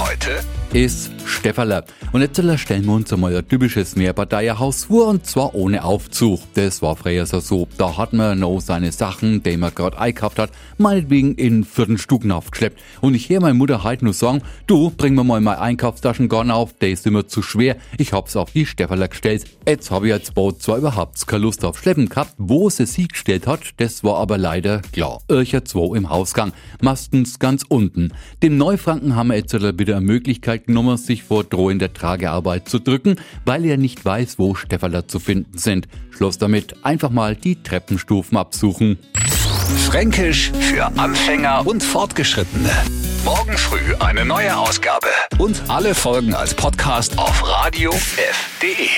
Heute ist Stefferle. Und jetzt stellen wir uns einmal ein typisches Mehrparteienhaus vor und zwar ohne Aufzug. Das war früher so. Da hat man noch seine Sachen, die man gerade eingekauft hat, meinetwegen in vierten Stuken aufgeschleppt. Und ich höre meine Mutter halt nur sagen, du, bring mir mal meine Einkaufstaschen gar auf, die ist immer zu schwer. Ich hab's auf die Stefferle gestellt. Jetzt habe ich als Boot zwar überhaupt keine Lust auf Schleppen gehabt, wo sie sie gestellt hat, das war aber leider klar. Ircher 2 im Hausgang, meistens ganz unten. Dem Neufranken haben wir jetzt wieder eine Möglichkeit genommen, sich vor drohender Tragearbeit zu drücken, weil er nicht weiß, wo Stefferler zu finden sind. Schluss damit, einfach mal die Treppenstufen absuchen. Fränkisch für Anfänger und Fortgeschrittene. Morgen früh eine neue Ausgabe. Und alle Folgen als Podcast auf radiof.de.